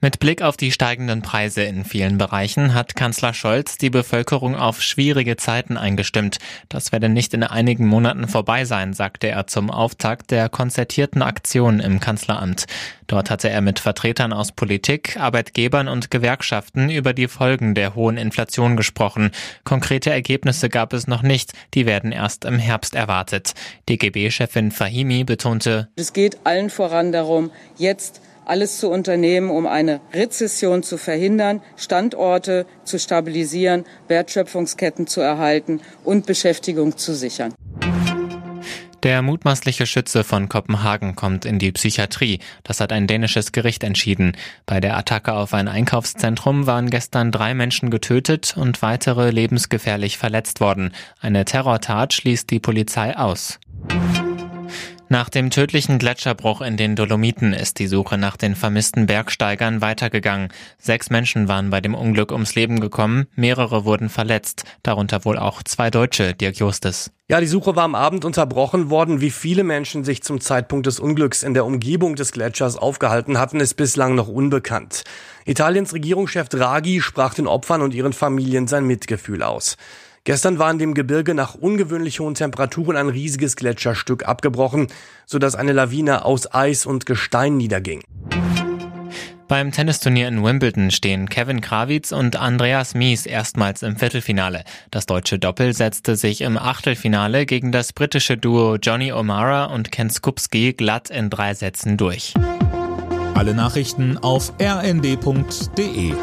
Mit Blick auf die steigenden Preise in vielen Bereichen hat Kanzler Scholz die Bevölkerung auf schwierige Zeiten eingestimmt. Das werde nicht in einigen Monaten vorbei sein, sagte er zum Auftakt der konzertierten Aktion im Kanzleramt. Dort hatte er mit Vertretern aus Politik, Arbeitgebern und Gewerkschaften über die Folgen der hohen Inflation gesprochen. Konkrete Ergebnisse gab es noch nicht, die werden erst im Herbst erwartet. DGB-Chefin Fahimi betonte, es geht allen voran darum, jetzt alles zu unternehmen, um eine Rezession zu verhindern, Standorte zu stabilisieren, Wertschöpfungsketten zu erhalten und Beschäftigung zu sichern. Der mutmaßliche Schütze von Kopenhagen kommt in die Psychiatrie. Das hat ein dänisches Gericht entschieden. Bei der Attacke auf ein Einkaufszentrum waren gestern drei Menschen getötet und weitere lebensgefährlich verletzt worden. Eine Terrortat schließt die Polizei aus. Nach dem tödlichen Gletscherbruch in den Dolomiten ist die Suche nach den vermissten Bergsteigern weitergegangen. Sechs Menschen waren bei dem Unglück ums Leben gekommen, mehrere wurden verletzt, darunter wohl auch zwei Deutsche, Dirk Justes. Ja, die Suche war am Abend unterbrochen worden. Wie viele Menschen sich zum Zeitpunkt des Unglücks in der Umgebung des Gletschers aufgehalten hatten, ist bislang noch unbekannt. Italiens Regierungschef Draghi sprach den Opfern und ihren Familien sein Mitgefühl aus. Gestern war in dem Gebirge nach ungewöhnlich hohen Temperaturen ein riesiges Gletscherstück abgebrochen, sodass eine Lawine aus Eis und Gestein niederging. Beim Tennisturnier in Wimbledon stehen Kevin Krawitz und Andreas Mies erstmals im Viertelfinale. Das deutsche Doppel setzte sich im Achtelfinale gegen das britische Duo Johnny O'Mara und Ken Skupski glatt in drei Sätzen durch. Alle Nachrichten auf rnd.de